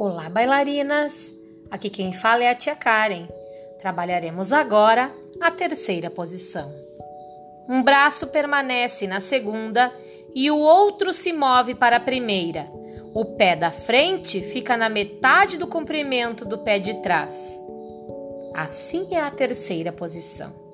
Olá, bailarinas! Aqui quem fala é a tia Karen. Trabalharemos agora a terceira posição. Um braço permanece na segunda e o outro se move para a primeira. O pé da frente fica na metade do comprimento do pé de trás. Assim é a terceira posição.